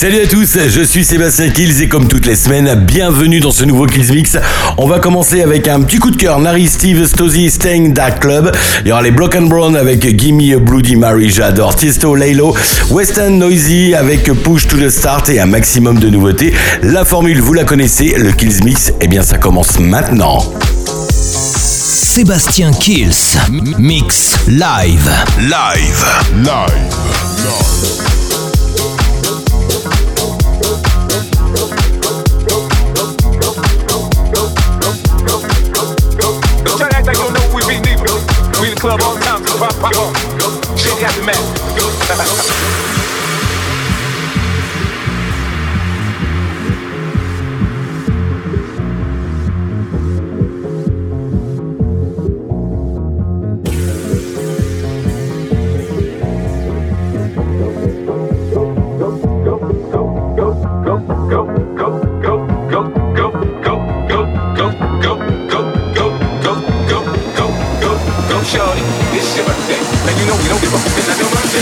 Salut à tous, je suis Sébastien Kills et comme toutes les semaines, bienvenue dans ce nouveau Kills Mix. On va commencer avec un petit coup de cœur, Nari Steve, Stosy, Stang, Dark Club. Il y aura les Block and Brown avec Gimme Bloody Mary, j'adore. Tiesto, Laylo, West End Noisy avec Push to the Start et un maximum de nouveautés. La formule, vous la connaissez, le Kills Mix, eh bien ça commence maintenant. Sébastien Kills, Mix, Live. Live. Live. live. go go go Shake that mess.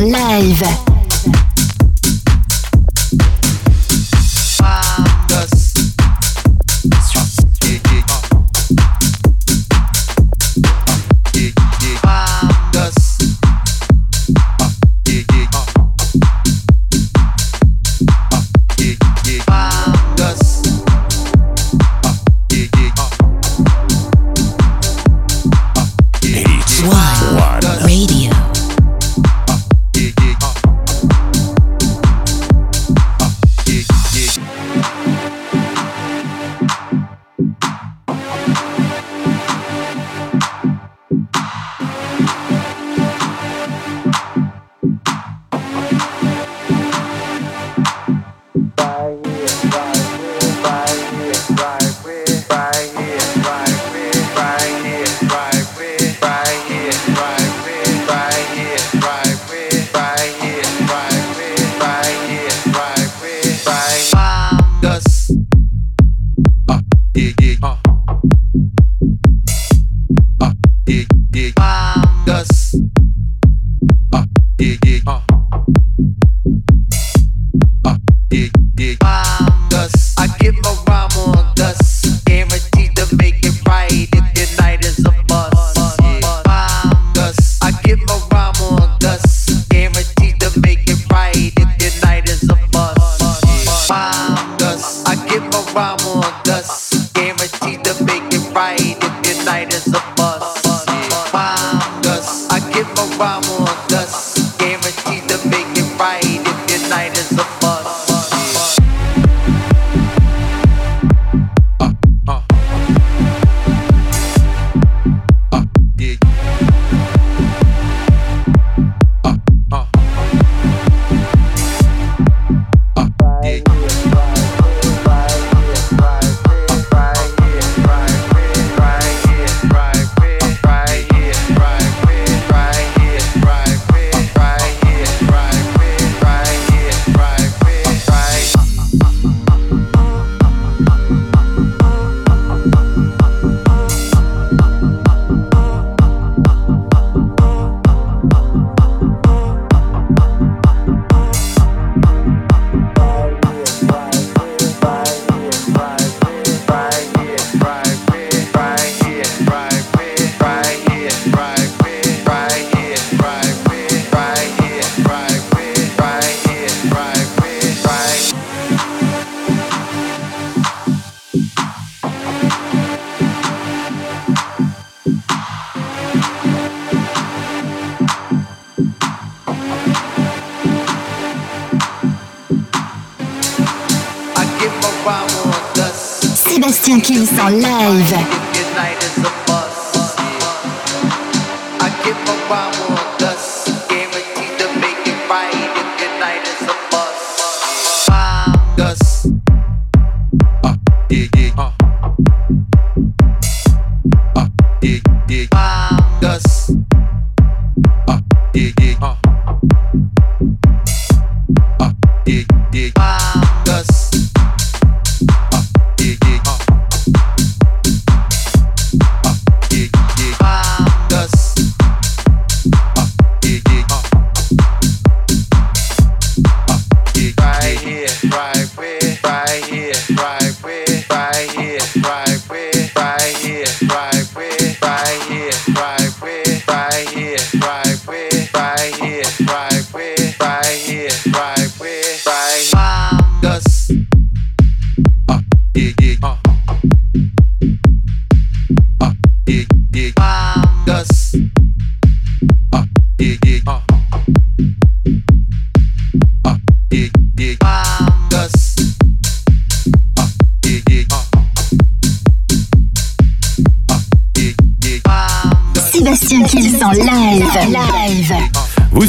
live.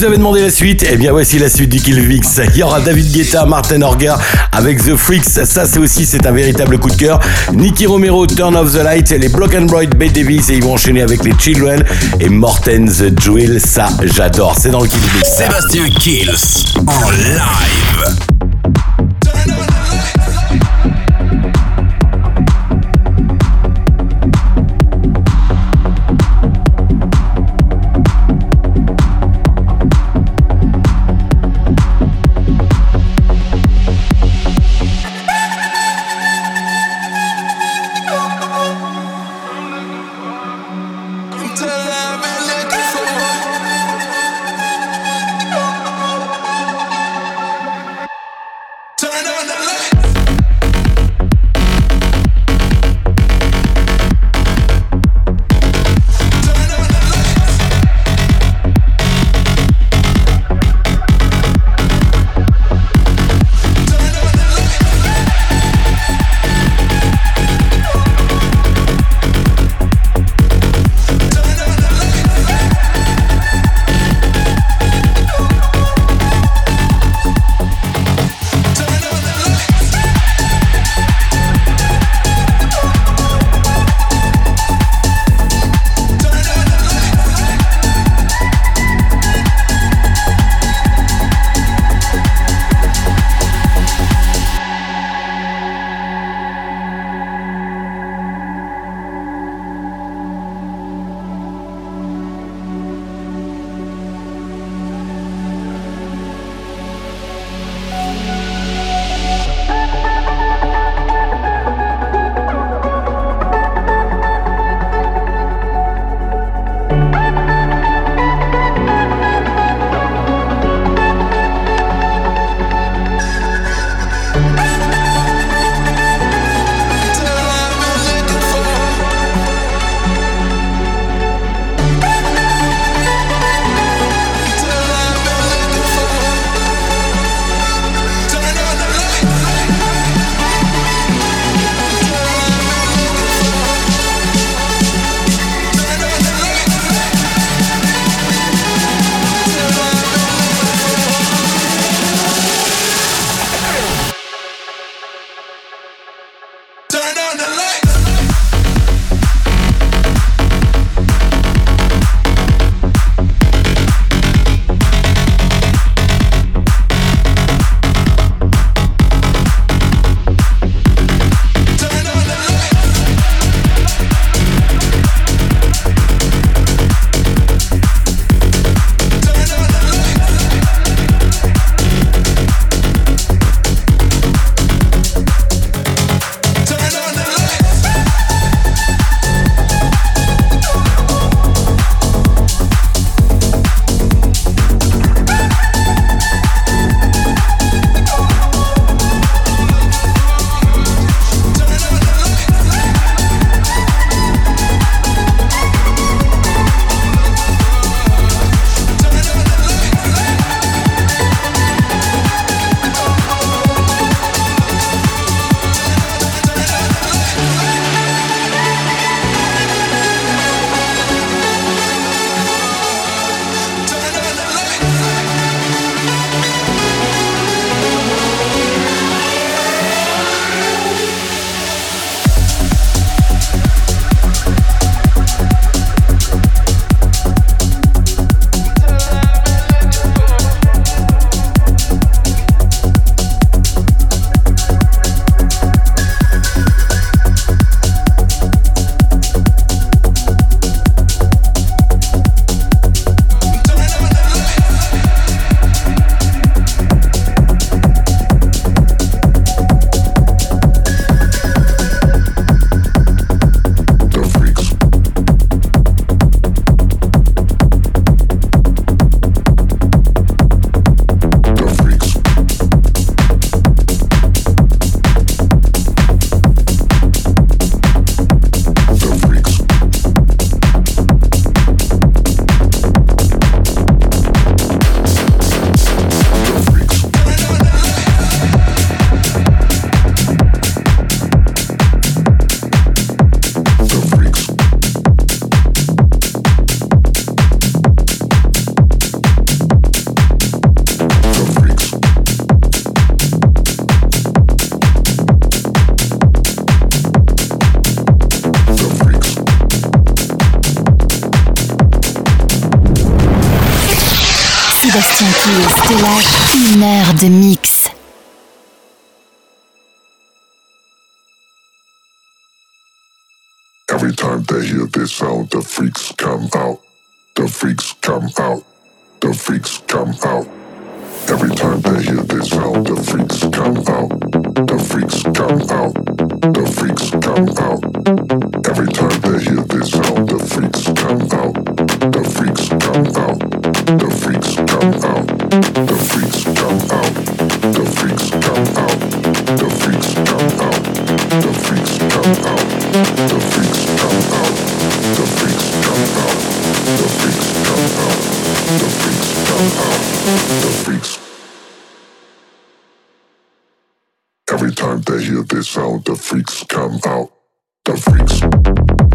vous avez demandé la suite, eh bien voici la suite du Kill Killvix. Il y aura David Guetta, Martin Orga avec The Freaks. Ça, c'est aussi c'est un véritable coup de cœur. Nicky Romero, Turn Off the Light, les Block and Bright, Bay Davis et ils vont enchaîner avec les Children et Morten the Jewel. Ça, j'adore. C'est dans le Kill Killvix. Sébastien Kills en live. Stellage, une heure de mix. Every time they hear this sound, the freaks come out. The freaks come out. The freaks come out. Every time they hear this sound, the freaks come out. The freaks come out. The freaks come out. Every time they hear this sound, the freaks come out. The freaks come out. Every time they hear this sound, the freaks come out. The freaks.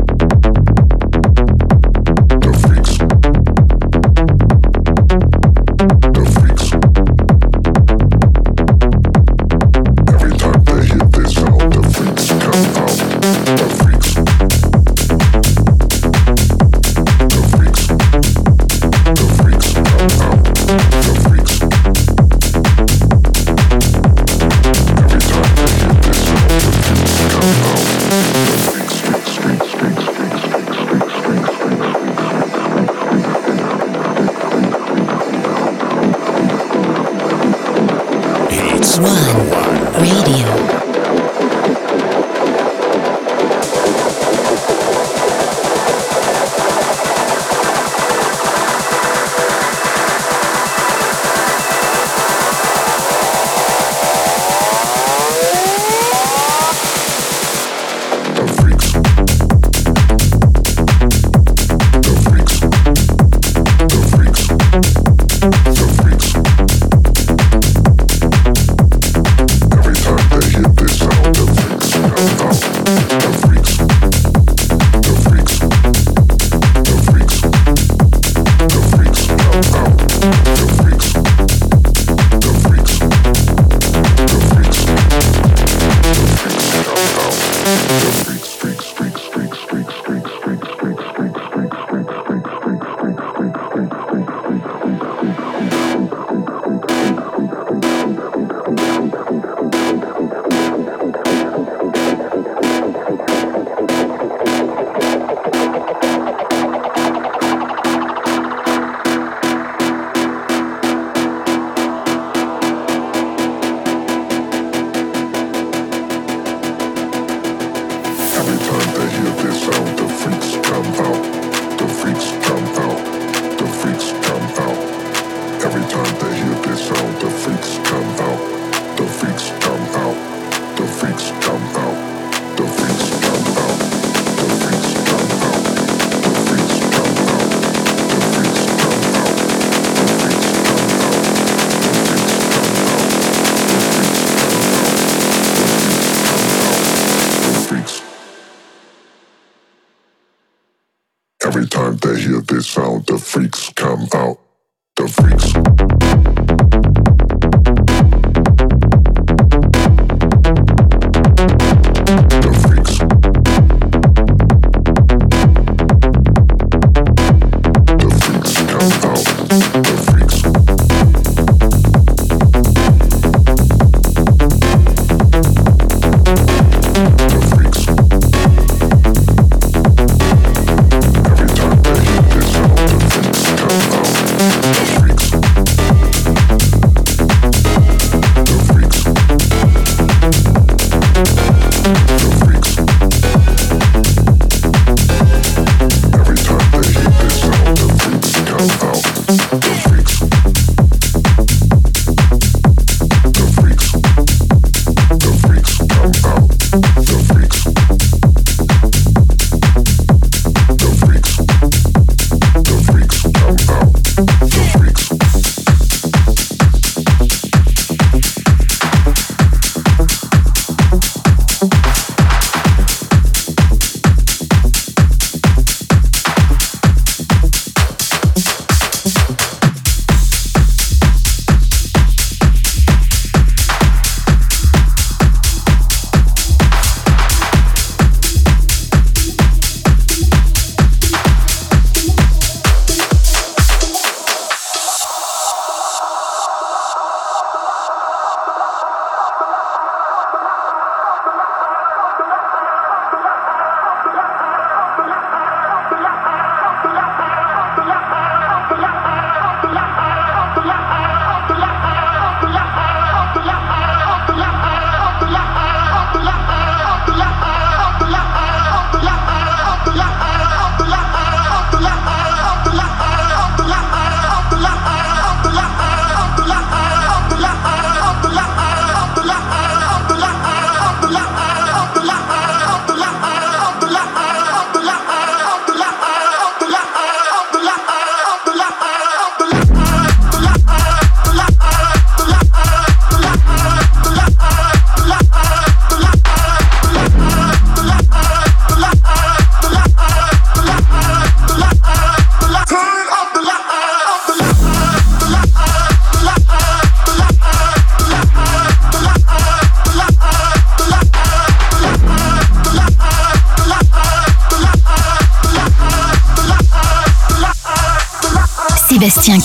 Thank you.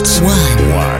One. One.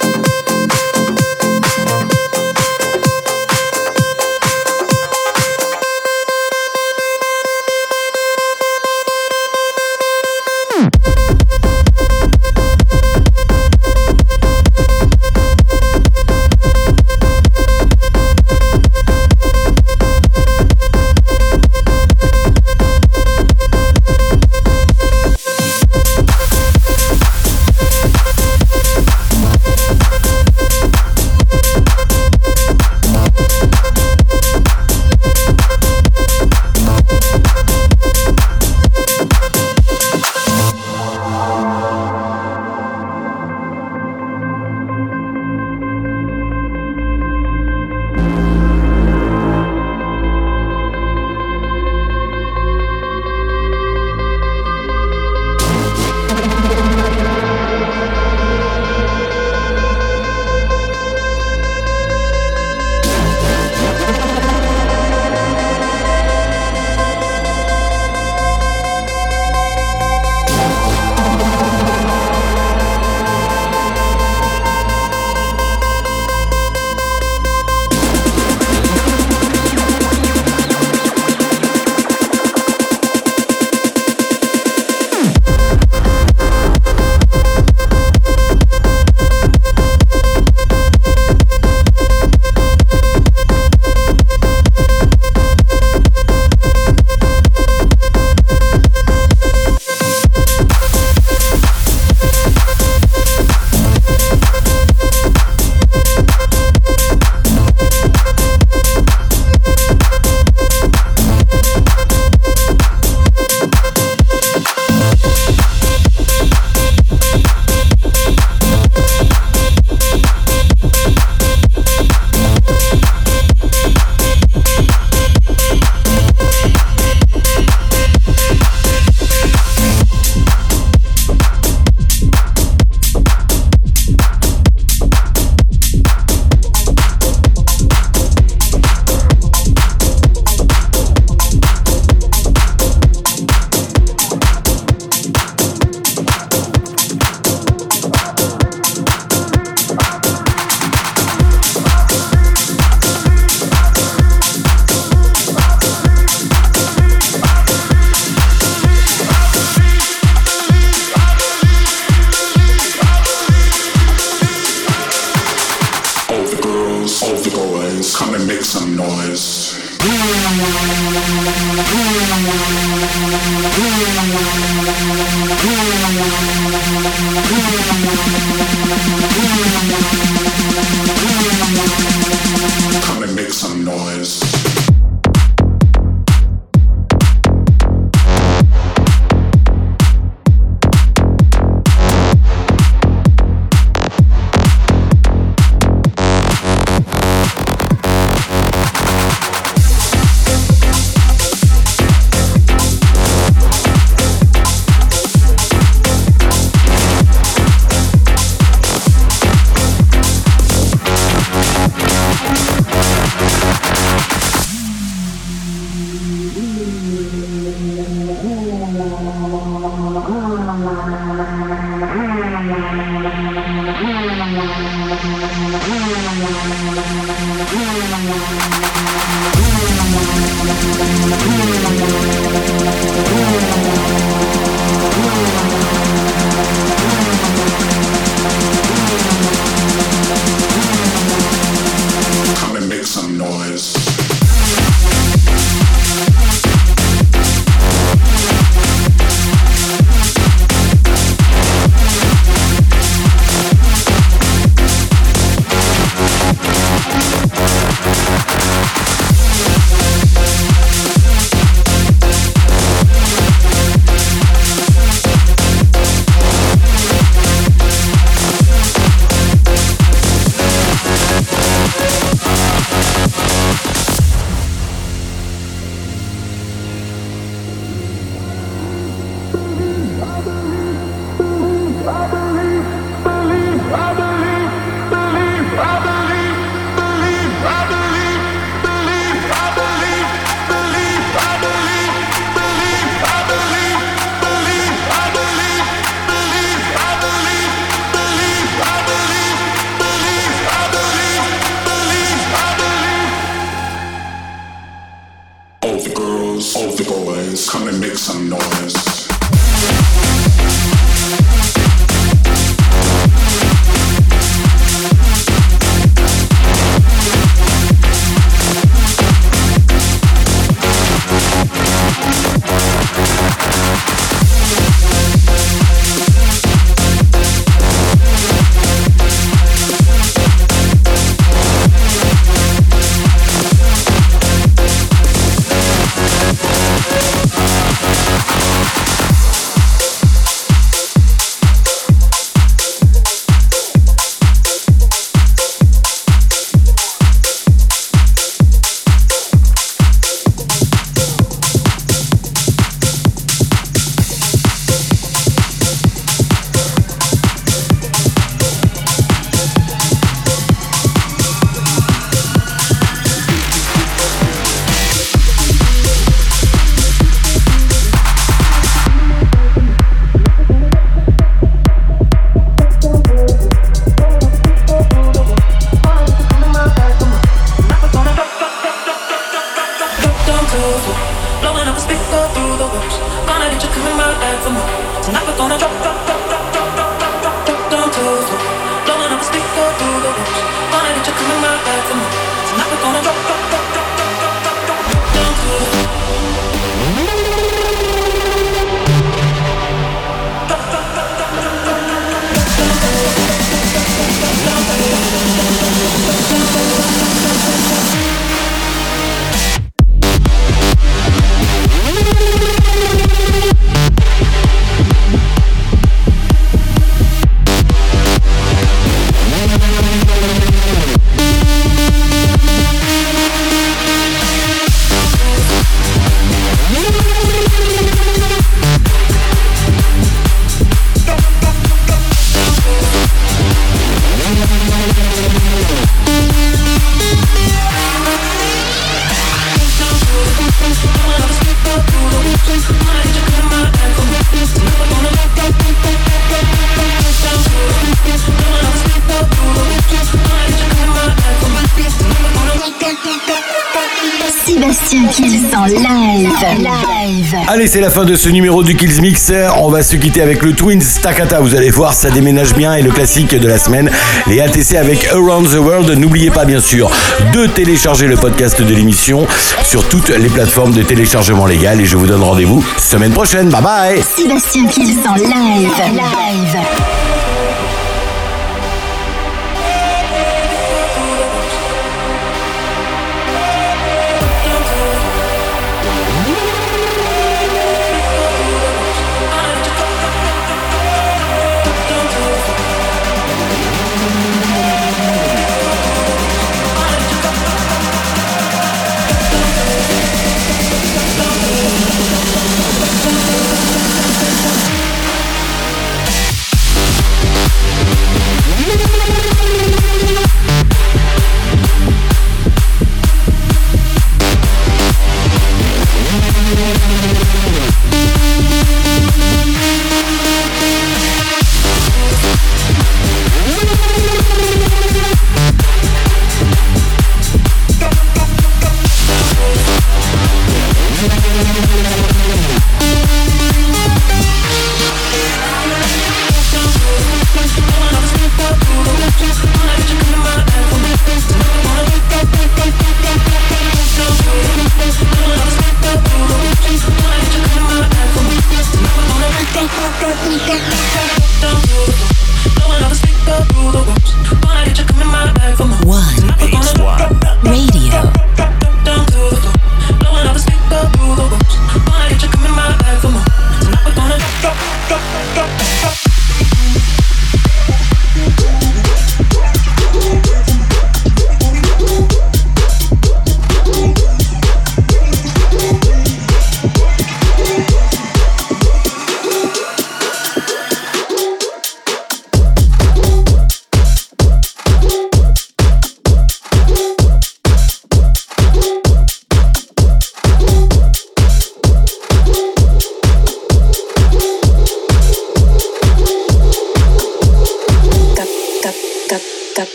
Allez, c'est la fin de ce numéro du Kills Mix. On va se quitter avec le Twins Takata. Vous allez voir, ça déménage bien et le classique de la semaine, les ATC avec Around the World. N'oubliez pas, bien sûr, de télécharger le podcast de l'émission sur toutes les plateformes de téléchargement légal. Et je vous donne rendez-vous semaine prochaine. Bye bye. Sébastien Kills en live. Live.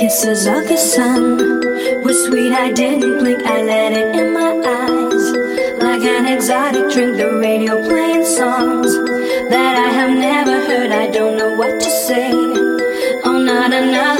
kisses of the sun were sweet. I didn't blink, I let it in my eyes. Like an exotic drink, the radio playing songs that I have never heard. I don't know what to say. Oh, not another.